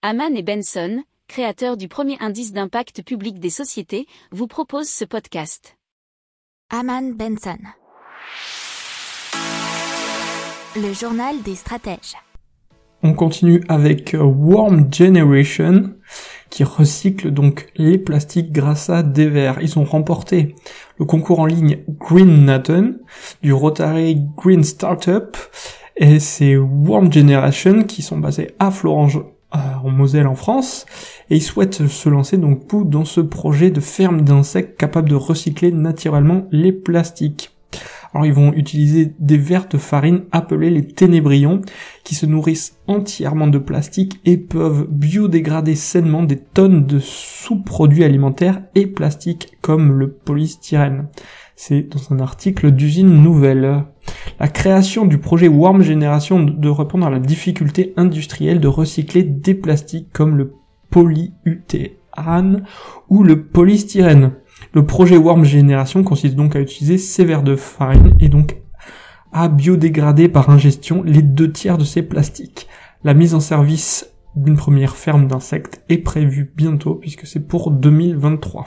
Haman et Benson, créateurs du premier indice d'impact public des sociétés, vous proposent ce podcast. Haman Benson. Le journal des stratèges. On continue avec Warm Generation qui recycle donc les plastiques grâce à des verres. Ils ont remporté le concours en ligne Green Nathan du Rotary Green Startup et c'est Warm Generation qui sont basés à Florange en Moselle en France et ils souhaitent se lancer donc dans ce projet de ferme d'insectes capable de recycler naturellement les plastiques. Alors ils vont utiliser des verres de farine appelés les ténébrions qui se nourrissent entièrement de plastique et peuvent biodégrader sainement des tonnes de sous-produits alimentaires et plastiques comme le polystyrène. C'est dans un article d'usine nouvelle. La création du projet Warm Generation de répondre à la difficulté industrielle de recycler des plastiques comme le polyutéane ou le polystyrène. Le projet Warm Generation consiste donc à utiliser ces verres de farine et donc à biodégrader par ingestion les deux tiers de ces plastiques. La mise en service d'une première ferme d'insectes est prévue bientôt puisque c'est pour 2023.